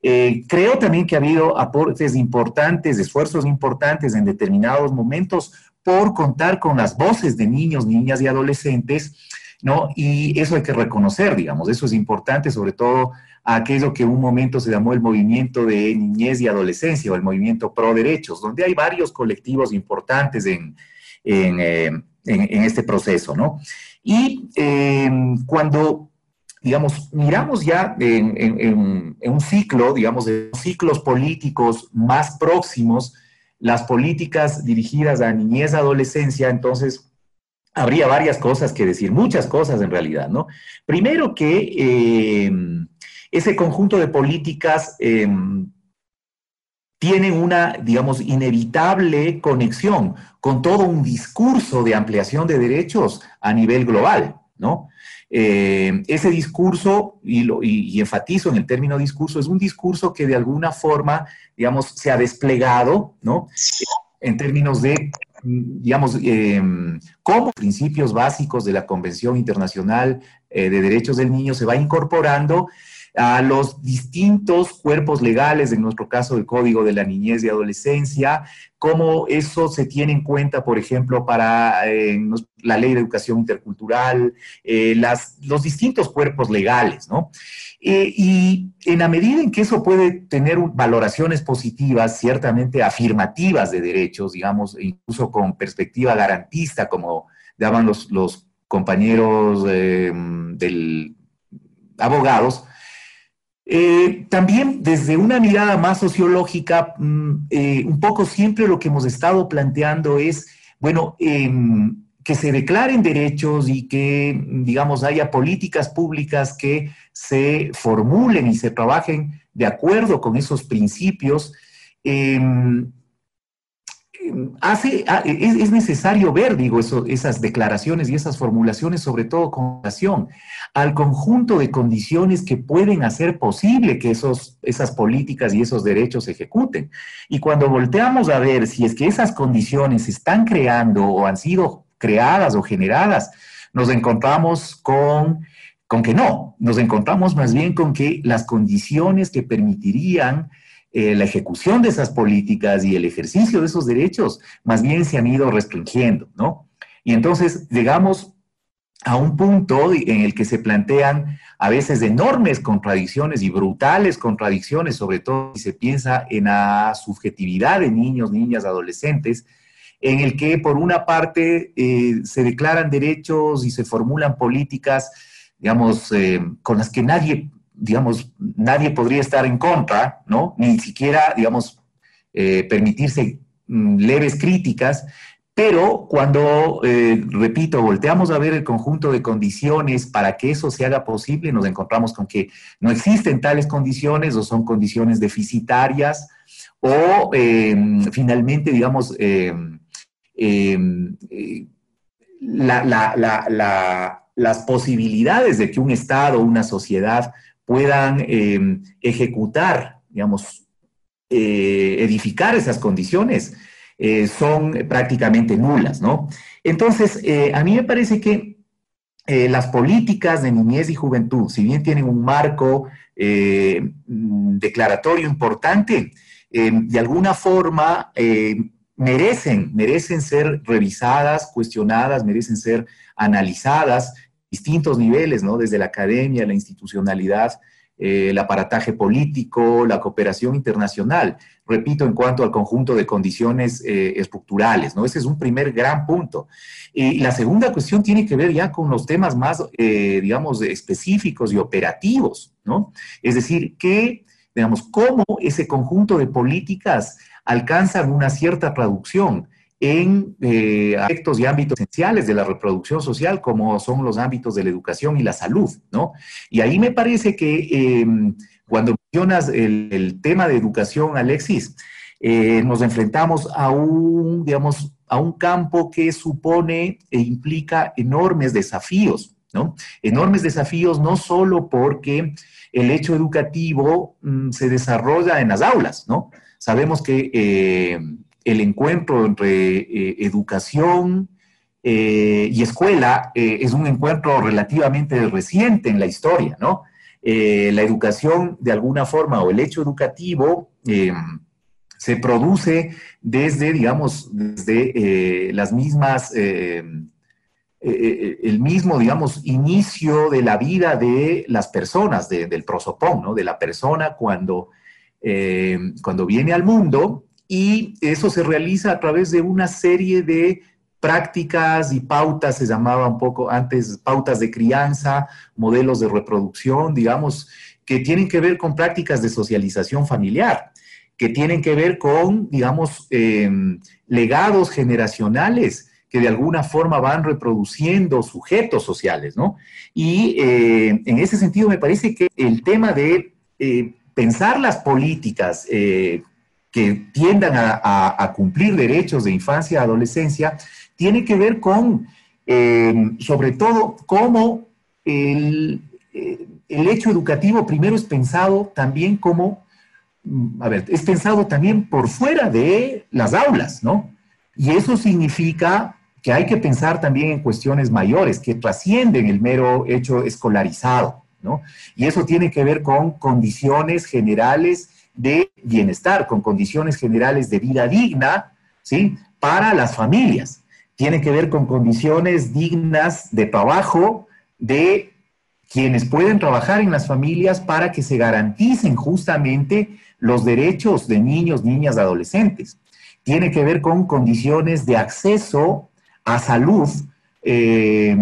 Eh, creo también que ha habido aportes importantes, esfuerzos importantes en determinados momentos por contar con las voces de niños, niñas y adolescentes, ¿no? Y eso hay que reconocer, digamos, eso es importante, sobre todo a aquello que un momento se llamó el movimiento de niñez y adolescencia o el movimiento pro derechos, donde hay varios colectivos importantes en, en, eh, este proceso, ¿no? Y em, cuando, digamos, miramos ya en, un ciclo, digamos, de ciclos políticos más próximos, las políticas dirigidas a niñez, adolescencia, entonces habría varias cosas que decir, muchas cosas en realidad, ¿no? Primero que em, ese conjunto de políticas em, tienen una, digamos, inevitable conexión con todo un discurso de ampliación de derechos a nivel global, ¿no? Em, ese discurso, y, lo, enfatizo en el término discurso, es un discurso que de alguna forma, digamos, se ha desplegado, ¿no? En términos de, digamos, eh, cómo principios básicos de la Convención Internacional eh, de Derechos del Niño se va incorporando a los distintos cuerpos legales, en nuestro caso el Código de la Niñez y Adolescencia, cómo eso se tiene en cuenta, por ejemplo, para eh, la Ley de Educación Intercultural, eh, las, los distintos cuerpos legales, ¿no? Eh, y en la medida en que eso puede tener valoraciones positivas, ciertamente afirmativas de derechos, digamos, incluso con perspectiva garantista, como daban los, los compañeros del abogados, eh, también desde una mirada más sociológica, mm, eh, un poco siempre lo que hemos estado planteando es, bueno, em, que se declaren derechos y que, digamos, haya políticas públicas que se formulen y se trabajen de acuerdo con esos principios. Hace, ah, es, necesario ver, digo, esas declaraciones y esas formulaciones, sobre todo con relación al conjunto de condiciones que pueden hacer posible que esas políticas y esos derechos se ejecuten. Y cuando volteamos a ver si es que esas condiciones se están creando o han sido creadas o generadas, nos encontramos con, con que no, nos encontramos más bien con que las condiciones que permitirían eh, la ejecución de esas políticas y el ejercicio de esos derechos más bien se han ido restringiendo, ¿no? Y entonces llegamos a un punto en el que se plantean a veces enormes contradicciones y brutales contradicciones, sobre todo si se piensa en la subjetividad de niños, niñas, adolescentes, en el que por una parte eh, se declaran derechos y se formulan políticas, digamos, eh, con las que nadie digamos, nadie podría estar en contra, ¿no? Ni siquiera, digamos, eh, permitirse mm, leves críticas, Pero cuando, eh, repito, volteamos a ver el conjunto de condiciones para que eso se haga posible, nos encontramos con que no existen tales condiciones o son condiciones deficitarias o em, finalmente, digamos, em, em, eh, las posibilidades de que un Estado, una sociedad puedan ejecutar, digamos, eh, edificar esas condiciones eh, son prácticamente nulas, ¿no? Entonces, eh, a mí me parece que las políticas de niñez y juventud, si bien tienen un marco mm, declaratorio importante, de alguna forma merecen, merecen ser revisadas, cuestionadas, merecen ser analizadas, distintos niveles, ¿no? Desde la academia, la institucionalidad, el aparataje político, la cooperación internacional repito, en cuanto al conjunto de condiciones eh, estructurales, ¿no? Ese es un primer gran punto. Y la segunda cuestión tiene que ver ya con los temas más, eh, digamos, específicos y operativos, ¿no? Es decir, que, digamos, cómo ese conjunto de políticas alcanzan una cierta traducción en eh, aspectos y ámbitos esenciales de la reproducción social, como son los ámbitos de la educación y la salud, ¿no? Y ahí me parece que em, cuando mencionas el, tema de educación, Alexis, eh, nos enfrentamos a un, digamos, a un campo que supone e implica enormes desafíos, ¿no? Enormes desafíos no solo porque el hecho educativo mm, se desarrolla en las aulas, ¿no? Sabemos que eh, el encuentro entre eh, educación y escuela es un encuentro relativamente reciente en la historia, ¿no? Eh, la educación de alguna forma o el hecho educativo eh, se produce desde, digamos, desde eh, las mismas, el mismo, digamos, inicio de la vida de las personas, del prosopón, ¿no? De la persona cuando, cuando viene al mundo y eso se realiza a través de una serie de prácticas y pautas, se llamaba un poco antes pautas de crianza, modelos de reproducción, digamos, que tienen que ver con prácticas de socialización familiar, que tienen que ver con, digamos, em, legados generacionales que de alguna forma van reproduciendo sujetos sociales, ¿no? Y eh, en ese sentido me parece que el tema de eh, pensar las políticas eh, que tiendan a, cumplir derechos de infancia y adolescencia tiene que ver con, eh, sobre todo, cómo el, eh, el, hecho educativo primero es pensado también como, mm, a ver, es pensado también por fuera de las aulas, ¿no? Y eso significa que hay que pensar también en cuestiones mayores, que trascienden el mero hecho escolarizado, ¿no? Y eso tiene que ver con condiciones generales de bienestar, con condiciones generales de vida digna, ¿sí? Para las familias tiene que ver con condiciones dignas de trabajo de quienes pueden trabajar en las familias para que se garanticen justamente los derechos de niños, niñas, adolescentes. Tiene que ver con condiciones de acceso a salud, eh,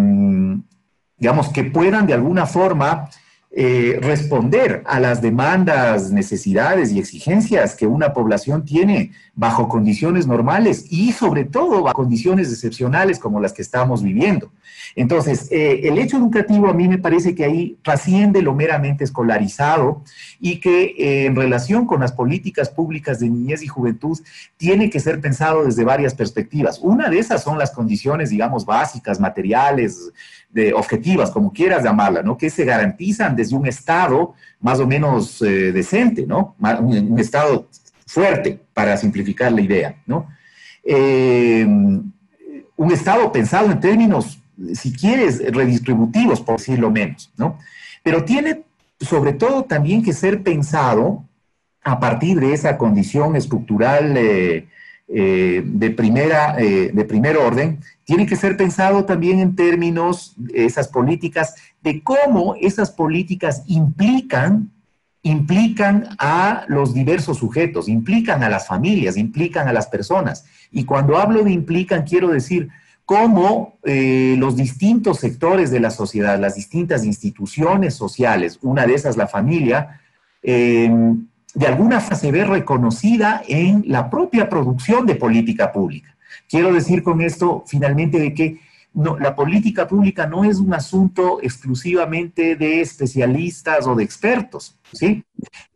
digamos, que puedan de alguna forma eh, responder a las demandas, necesidades y exigencias que una población tiene bajo condiciones normales y sobre todo bajo condiciones excepcionales como las que estamos viviendo. Entonces, eh, el hecho educativo a mí me parece que ahí trasciende lo meramente escolarizado y que eh, en relación con las políticas públicas de niñez y juventud tiene que ser pensado desde varias perspectivas. Una de esas son las condiciones, digamos, básicas, materiales, de objetivas, como quieras llamarla, ¿no? Que se garantizan desde un Estado más o menos eh, decente, ¿no? Un, Estado fuerte, para simplificar la idea, ¿no? un Estado pensado en términos si quieres, redistributivos, por decirlo menos, ¿no? Pero tiene sobre todo también que ser pensado a partir de esa condición estructural eh, eh, de, primera, eh, de primer orden, tiene que ser pensado también en términos, esas políticas, de cómo esas políticas implican, implican a los diversos sujetos, implican a las familias, implican a las personas. Y cuando hablo de implican, quiero decir, cómo eh, los distintos sectores de la sociedad, las distintas instituciones sociales, una de esas la familia, de alguna forma se ve reconocida en la propia producción de política pública. Quiero decir con esto finalmente de que la política pública no es un asunto exclusivamente de especialistas o de expertos, ¿sí?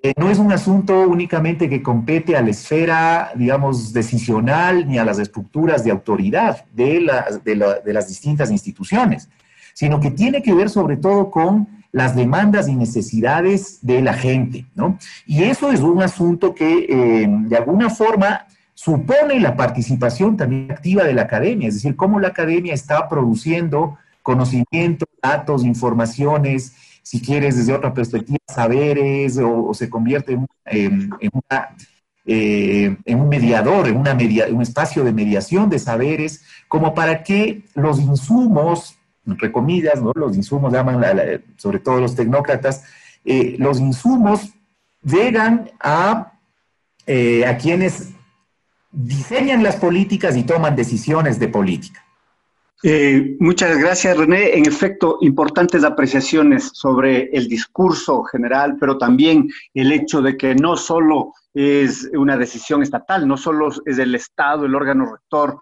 Eh, no es un asunto únicamente que compete a la esfera, digamos, decisional ni a las estructuras de autoridad de, de las distintas instituciones, sino que tiene que ver sobre todo con las demandas y necesidades de la gente, ¿no? Y eso es un asunto que eh, de alguna forma supone la participación también activa de la academia, es decir, cómo la academia está produciendo conocimientos, datos, informaciones, si quieres desde otra perspectiva, saberes, o, se convierte en, eh, en, un mediador, en una media, un espacio de mediación de saberes, como para que los insumos entre los insumos, llaman sobre todo los tecnócratas, eh, los insumos llegan a, eh, a quienes diseñan las políticas y toman decisiones de política. Eh, muchas gracias, René. En efecto, importantes apreciaciones sobre el discurso general, pero también el hecho de que no solo es una decisión estatal, no solo es el Estado, el órgano rector,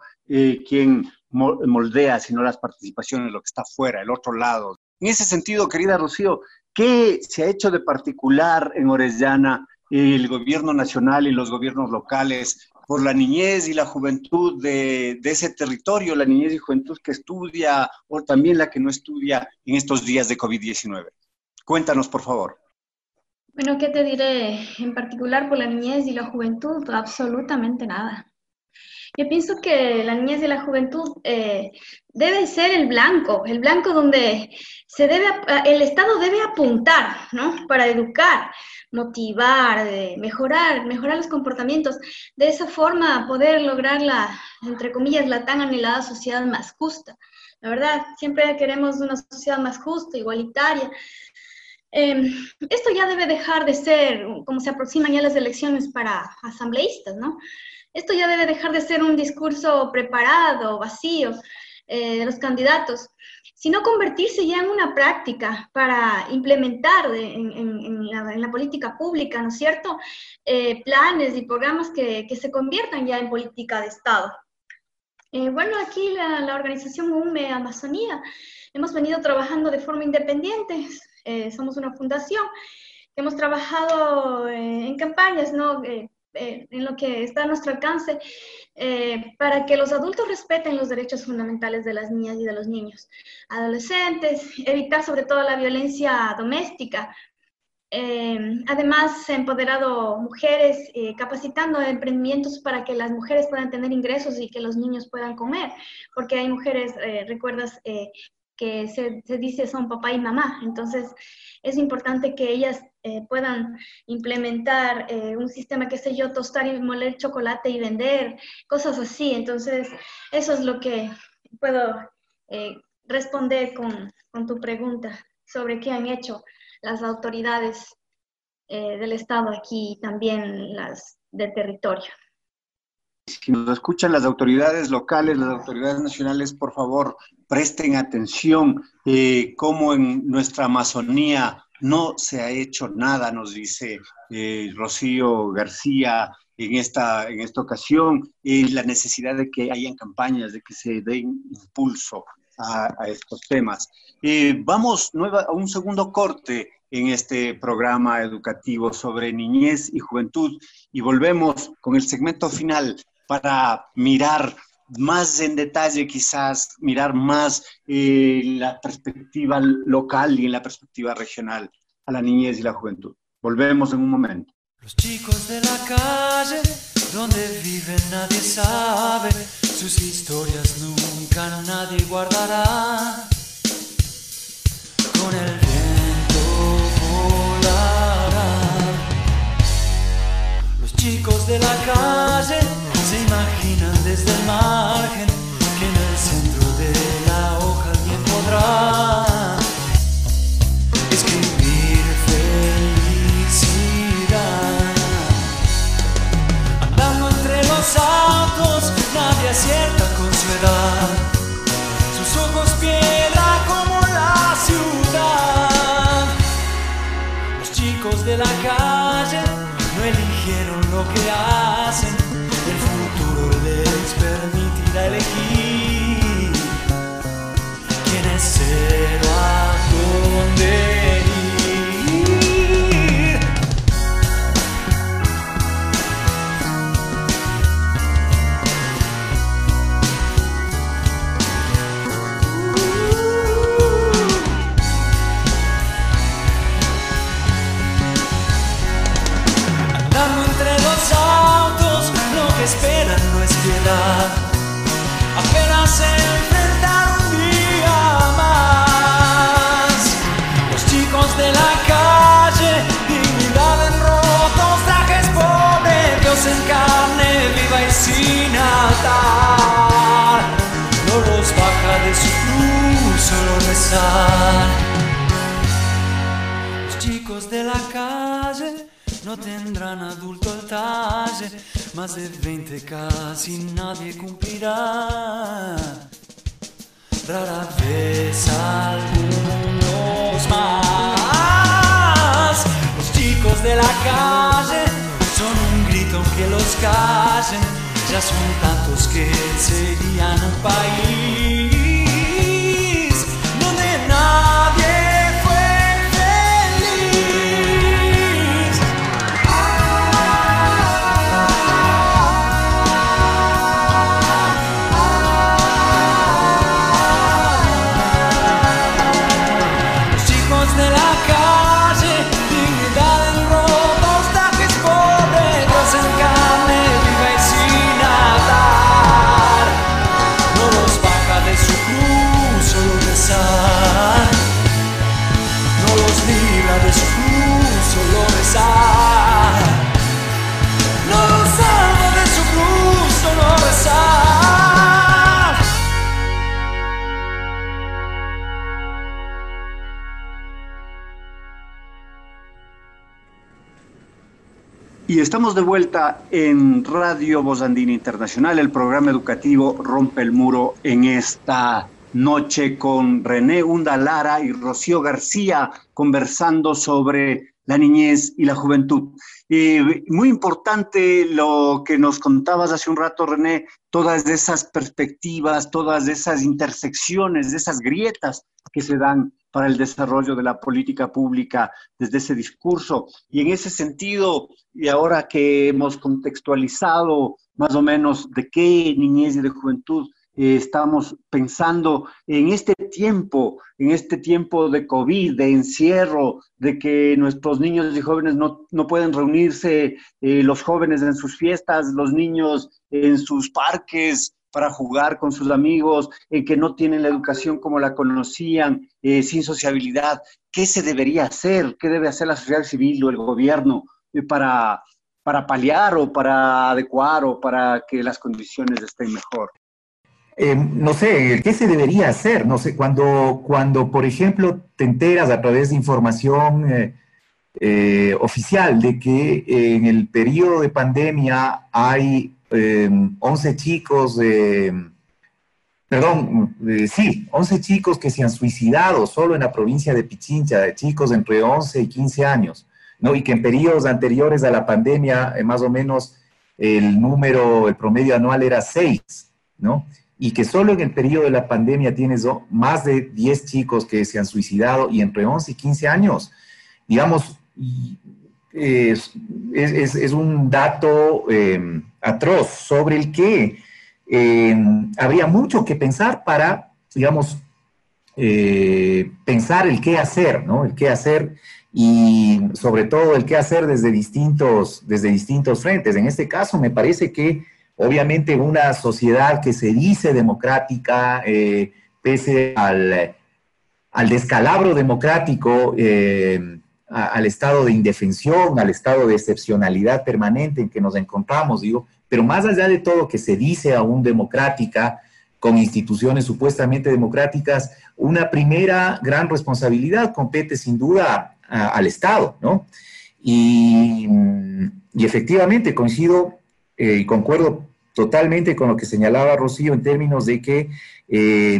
quien moldea, sino las participaciones, lo que está fuera, el otro lado. En ese sentido, querida Rocío, ¿qué se ha hecho de particular en Orellana el gobierno nacional y los gobiernos locales por la niñez y la juventud de, ese territorio, la niñez y juventud que estudia o también la que no estudia en estos días de COVID-19? Cuéntanos, por favor. Bueno, ¿qué te diré en particular por la niñez y la juventud? Absolutamente nada. Yo pienso que la niñez y la juventud eh, debe ser el blanco, el blanco donde se debe, el Estado debe apuntar, ¿no? Para educar, motivar, mejorar, mejorar los comportamientos. De esa forma poder lograr la, entre comillas, la tan anhelada sociedad más justa. La verdad, siempre queremos una sociedad más justa, igualitaria. Em, esto ya debe dejar de ser, como se aproximan ya las elecciones para asambleístas, ¿no? Esto ya debe dejar de ser un discurso preparado, vacío eh, de los candidatos, sino convertirse ya en una práctica para implementar en, la, política pública, ¿no es cierto?, eh, planes y programas que, se conviertan ya en política de Estado. Eh, bueno, aquí la, organización UME Amazonía hemos venido trabajando de forma independiente, somos una fundación, hemos trabajado en campañas, ¿no? Eh, en lo que está a nuestro alcance eh, para que los adultos respeten los derechos fundamentales de las niñas y de los niños, adolescentes, evitar sobre todo la violencia doméstica. Eh, además, ha empoderado mujeres, capacitando emprendimientos para que las mujeres puedan tener ingresos y que los niños puedan comer, porque hay mujeres, recuerdas, que se, se, dice son papá y mamá. Entonces, es importante que ellas eh, puedan implementar eh, un sistema, qué sé yo, tostar y moler chocolate y vender, cosas así. Entonces, eso es lo que puedo eh, responder con, con, tu pregunta sobre qué han hecho las autoridades del Estado aquí y también las del territorio si nos escuchan las autoridades locales, las autoridades nacionales, por favor, presten atención cómo en nuestra Amazonía no se ha hecho nada, nos dice eh, Rocío García en esta, en esta ocasión, y la necesidad de que hayan campañas, de que se den impulso a, estos temas. Eh, vamos nueva, a un segundo corte en este programa educativo sobre niñez y juventud y volvemos con el segmento final para mirar más en detalle, quizás mirar más eh, la perspectiva local y en la perspectiva regional a la niñez y la juventud. Volvemos en un momento. Los chicos de la calle, donde viven nadie sabe, sus historias nunca nadie guardará. Con el viento volarán. Los chicos de la calle imaginan desde el margen que en el centro de la hoja alguien podrá escribir felicidad. Andando entre los autos, nadie acierta con su edad. Sus ojos piedra como la ciudad. Los chicos de la calle no eligieron lo que hacen les permitirá. elegir quién es cero a dónde solo. Los chicos de la calle no tendrán adulto al talle, más de 20 casi nadie cumplirá. Rara vez algunos más. Los chicos de la calle son un grito que los callen, ya son tantos que serían un país Y estamos de vuelta en Radio Voz Andina Internacional, el programa educativo Rompe el Muro en esta noche con René Undalara y Rocío García conversando sobre la niñez y la juventud. Eh, muy importante lo que nos contabas hace un rato, René, todas esas perspectivas, todas esas intersecciones, esas grietas que se dan para el desarrollo de la política pública desde ese discurso. Y en ese sentido, y ahora que hemos contextualizado más o menos de qué niñez y de juventud eh, estamos pensando en este tiempo, en este tiempo de COVID, de encierro, de que nuestros niños y jóvenes no, no pueden reunirse, eh, los jóvenes en sus fiestas, los niños en sus parques, para jugar con sus amigos, eh, que no tienen la educación como la conocían, eh, sin sociabilidad. ¿Qué se debería hacer? ¿Qué debe hacer la sociedad civil o el gobierno eh, para, para paliar o para adecuar o para que las condiciones estén mejor? Eh, no sé, ¿qué se debería hacer? No sé, cuando, cuando por ejemplo, te enteras a través de información oficial de que en el periodo de pandemia hay eh, 11 chicos, eh, perdón, eh, sí, 11 chicos que se han suicidado solo en la provincia de Pichincha, de chicos entre 11 y 15 años, ¿no? Y que en periodos anteriores a la pandemia, eh, más o menos, el número, el promedio anual era 6, ¿no? Y que solo en el periodo de la pandemia tienes más de 10 chicos que se han suicidado y entre 11 y 15 años, digamos, y es, es- es un dato eh, atroz sobre el que eh, habría mucho que pensar para, digamos, eh, pensar el qué hacer, ¿no? El qué hacer y sobre todo el qué hacer desde distintos, desde distintos frentes. En este caso, me parece que obviamente una sociedad que se dice democrática, eh, pese al, al descalabro democrático, eh, al estado de indefensión, al estado de excepcionalidad permanente en que nos encontramos, digo, pero más allá de todo que se dice aún democrática, con instituciones supuestamente democráticas, una primera gran responsabilidad compete sin duda al Estado, ¿no? Y, y efectivamente coincido eh, y concuerdo totalmente con lo que señalaba Rocío en términos de que eh,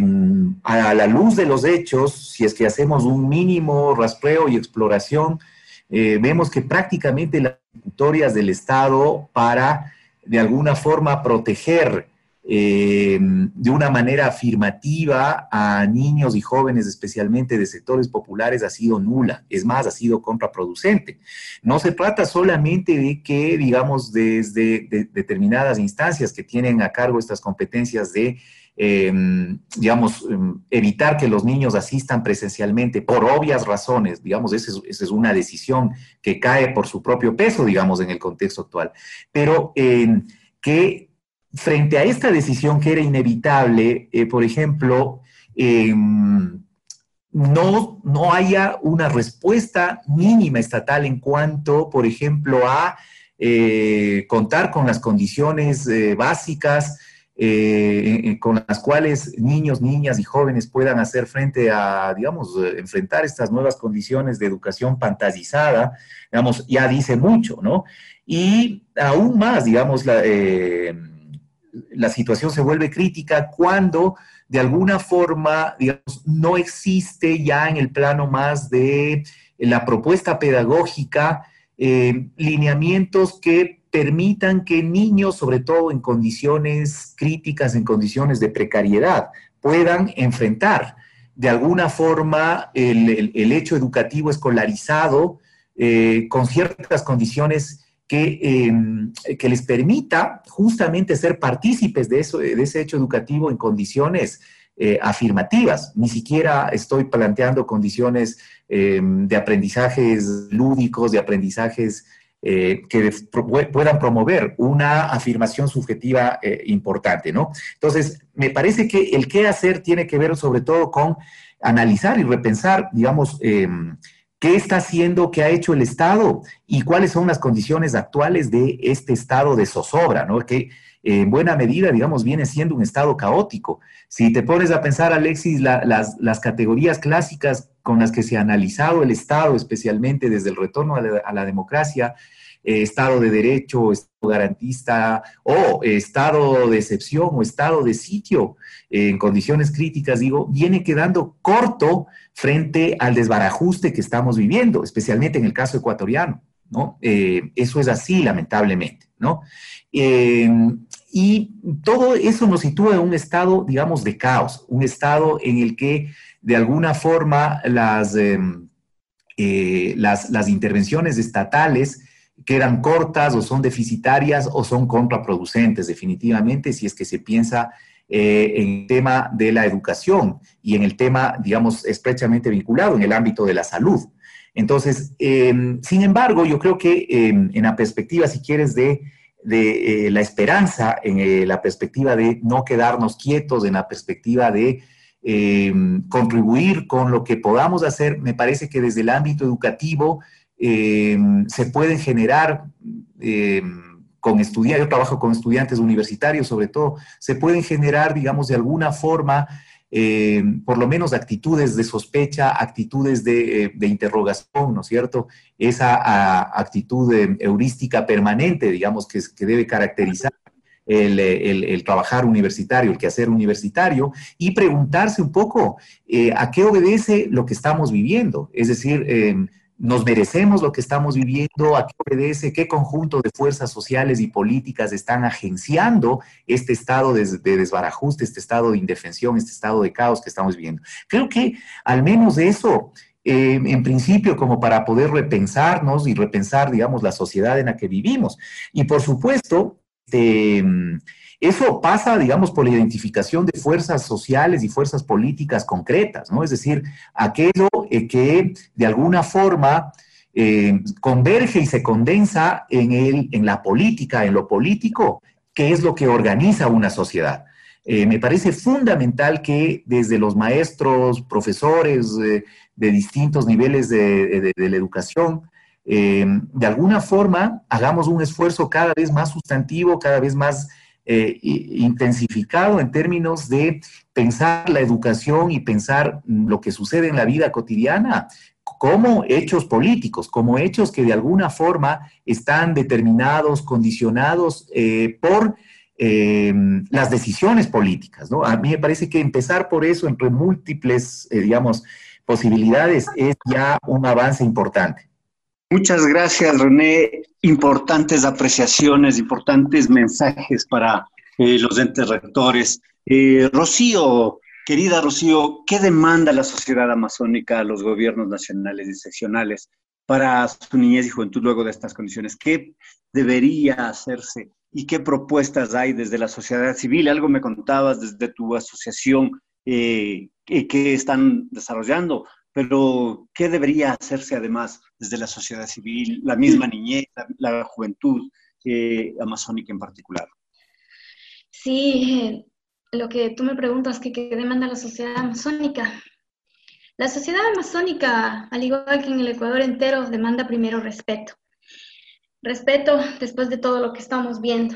a la luz de los hechos, si es que hacemos un mínimo rastreo y exploración, eh, vemos que prácticamente las ejecutorias del Estado para de alguna forma proteger eh, de una manera afirmativa a niños y jóvenes, especialmente de sectores populares, ha sido nula. Es más, ha sido contraproducente. No se trata solamente de que, digamos, desde determinadas instancias que tienen a cargo estas competencias de em, digamos, em, evitar que los niños asistan presencialmente por obvias razones, digamos, esa es, una decisión que cae por su propio peso, digamos, en el contexto actual, pero em, que frente a esta decisión que era inevitable, eh, por ejemplo, em, no, no haya una respuesta mínima estatal en cuanto, por ejemplo, a eh, contar con las condiciones eh, básicas con las cuales niños, niñas y jóvenes puedan hacer frente a, digamos, enfrentar estas nuevas condiciones de educación fantasizada, digamos, ya dice mucho, ¿no? Y aún más, digamos, la situación se vuelve crítica cuando de alguna forma, digamos, no existe ya en el plano más de la propuesta pedagógica eh, lineamientos que permitan que niños, sobre todo en condiciones críticas, en condiciones de precariedad, puedan enfrentar de alguna forma el, hecho educativo escolarizado eh, con ciertas condiciones Em, que, les permita justamente ser partícipes de, eso, de ese hecho educativo en condiciones eh, afirmativas. Ni siquiera estoy planteando condiciones em, de aprendizajes lúdicos, de aprendizajes eh, que puedan promover una afirmación subjetiva eh, importante, ¿no? Entonces, me parece que el qué hacer tiene que ver sobre todo con analizar y repensar, digamos, em, qué está haciendo, qué ha hecho el Estado y cuáles son las condiciones actuales de este estado de zozobra, ¿no? Que en buena medida, digamos, viene siendo un estado caótico. Si te pones a pensar, Alexis, las, categorías clásicas con las que se ha analizado el Estado, especialmente desde el retorno a la, democracia, eh, Estado de Derecho, Estado garantista o Estado de excepción o Estado de sitio eh, en condiciones críticas, digo, viene quedando corto frente al desbarajuste que estamos viviendo, especialmente en el caso ecuatoriano, ¿no? Eh, eso es así, lamentablemente, ¿no? Y todo eso nos sitúa en un estado, digamos, de caos, un estado en el que de alguna forma las, em, eh, las, intervenciones estatales quedan cortas o son deficitarias o son contraproducentes, definitivamente, si es que se piensa eh, en el tema de la educación y en el tema, digamos, estrechamente vinculado en el ámbito de la salud. Entonces, em, sin embargo, yo creo que em, en la perspectiva, si quieres, de, de eh, la esperanza, en eh, la perspectiva de no quedarnos quietos, en la perspectiva de em, contribuir con lo que podamos hacer, me parece que desde el ámbito educativo se pueden generar con estudiantes, yo trabajo con estudiantes universitarios sobre todo, se pueden generar, digamos, de alguna forma, eh, por lo menos actitudes de sospecha, actitudes de, eh, interrogación, ¿no es cierto? Esa actitud eh, heurística permanente, digamos, que, que debe caracterizar el, trabajar universitario, el quehacer universitario, y preguntarse un poco a qué obedece lo que estamos viviendo. Es decir, nos merecemos lo que estamos viviendo, a qué obedece, qué conjunto de fuerzas sociales y políticas están agenciando este estado de, desbarajuste, este estado de indefensión, este estado de caos que estamos viviendo. Creo que al menos eso, eh, en principio, como para poder repensarnos y repensar, digamos, la sociedad en la que vivimos. Y por supuesto, este, eso pasa, digamos, por la identificación de fuerzas sociales y fuerzas políticas concretas, ¿no? Es decir, aquello eh, que de alguna forma eh, converge y se condensa en, el, en la política, en lo político, que es lo que organiza una sociedad. Eh, me parece fundamental que desde los maestros, profesores de distintos niveles de, de la educación, de alguna forma hagamos un esfuerzo cada vez más sustantivo, cada vez más eh, intensificado en términos de pensar la educación y pensar lo que sucede en la vida cotidiana como hechos políticos, como hechos que de alguna forma están determinados, condicionados eh, por eh, las decisiones políticas. ¿no? A mí me parece que empezar por eso entre múltiples, digamos, posibilidades es ya un avance importante. Muchas gracias, René. Importantes apreciaciones, importantes mensajes para eh, los entes rectores. Eh, Rocío, querida Rocío, ¿qué demanda la sociedad amazónica a los gobiernos nacionales y seccionales para su niñez y juventud luego de estas condiciones? ¿Qué debería hacerse y qué propuestas hay desde la sociedad civil? Algo me contabas desde tu asociación eh, que están desarrollando, pero ¿qué debería hacerse además desde la sociedad civil, la misma niñez, la, juventud eh, amazónica en particular? Sí, lo que tú me preguntas, ¿qué, ¿qué demanda la sociedad amazónica? La sociedad amazónica, al igual que en el Ecuador entero, demanda primero respeto. Respeto después de todo lo que estamos viendo.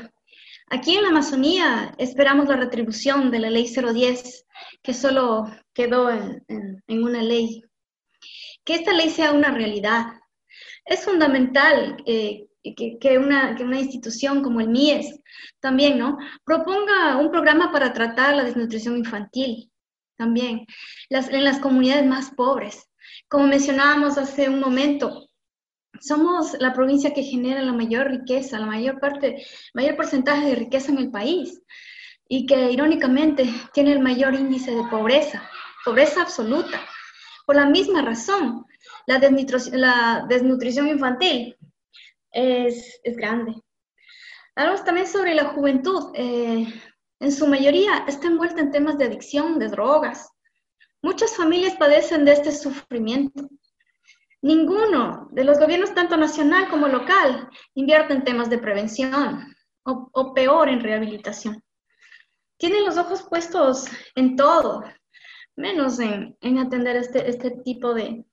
Aquí en la Amazonía esperamos la retribución de la ley 010, que solo quedó en, una ley. Que esta ley sea una realidad. Es fundamental eh, que, una, que, una, institución como el MIES también, ¿no? Proponga un programa para tratar la desnutrición infantil, también, en las comunidades más pobres. Como mencionábamos hace un momento, somos la provincia que genera la mayor riqueza, la mayor parte, mayor porcentaje de riqueza en el país y que irónicamente tiene el mayor índice de pobreza, pobreza absoluta. Por la misma razón, la, desnutrición, infantil es, grande. Hablamos también sobre la juventud. Eh, en su mayoría está envuelta en temas de adicción, de drogas. Muchas familias padecen de este sufrimiento. Ninguno de los gobiernos, tanto nacional como local, invierte en temas de prevención o, peor en rehabilitación. Tienen los ojos puestos en todo, menos en, atender este, este tipo de,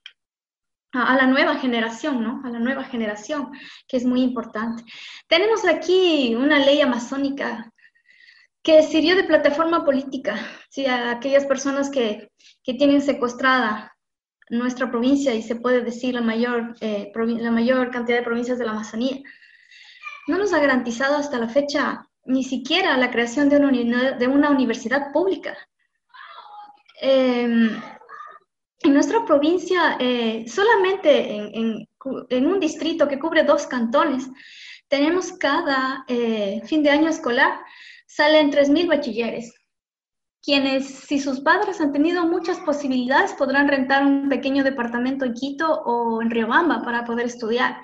a, la nueva generación, ¿no? A la nueva generación, que es muy importante. Tenemos aquí una ley amazónica que sirvió de plataforma política, ¿sí? a aquellas personas que, que tienen secuestrada nuestra provincia y se puede decir la mayor, eh, la mayor cantidad de provincias de la Amazonía, no nos ha garantizado hasta la fecha ni siquiera la creación de una, de una universidad pública. Em, en nuestra provincia, eh, solamente en, en, un distrito que cubre dos cantones, tenemos cada eh, fin de año escolar, salen 3.000 bachilleres quienes, si sus padres han tenido muchas posibilidades, podrán rentar un pequeño departamento en Quito o en Riobamba para poder estudiar.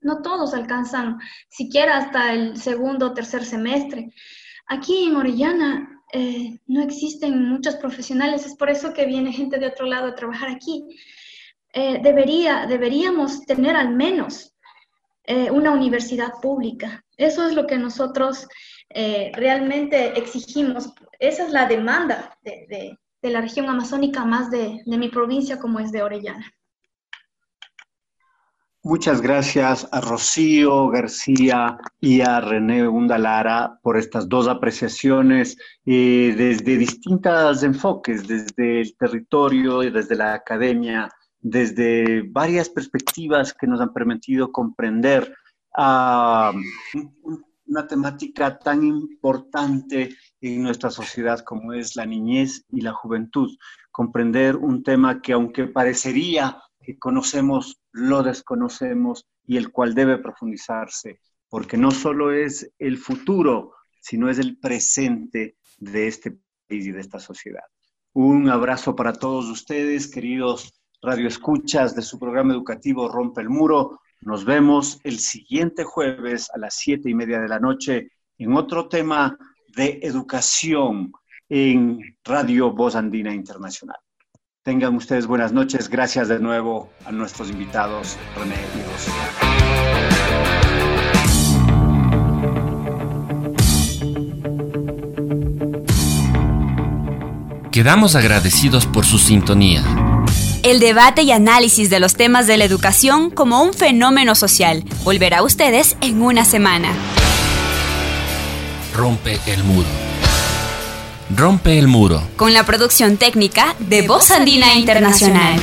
No todos alcanzan siquiera hasta el segundo o tercer semestre. Aquí en Orellana eh, no existen muchos profesionales, es por eso que viene gente de otro lado a trabajar aquí. Eh, debería, deberíamos tener al menos eh, una universidad pública. Eso es lo que nosotros realmente exigimos esa es la demanda de, la región amazónica más de, mi provincia como es de Orellana. Muchas gracias a Rocío García y a René Undalara por estas dos apreciaciones eh, desde distintos enfoques, desde el territorio y desde la academia, desde varias perspectivas que nos han permitido comprender a una temática tan importante en nuestra sociedad como es la niñez y la juventud. Comprender un tema que aunque parecería que conocemos, lo desconocemos y el cual debe profundizarse, porque no solo es el futuro, sino es el presente de este país y de esta sociedad. Un abrazo para todos ustedes, queridos radioescuchas de su programa educativo Rompe el Muro. Nos vemos el siguiente jueves a las siete y media de la noche en otro tema de educación en Radio Voz Andina Internacional. Tengan ustedes buenas noches. Gracias de nuevo a nuestros invitados, René y Quedamos agradecidos por su sintonía el debate y análisis de los temas de la educación como un fenómeno social. Volverá a ustedes en una semana. Rompe el muro. Rompe el muro. Con la producción técnica de Voz Andina Internacional.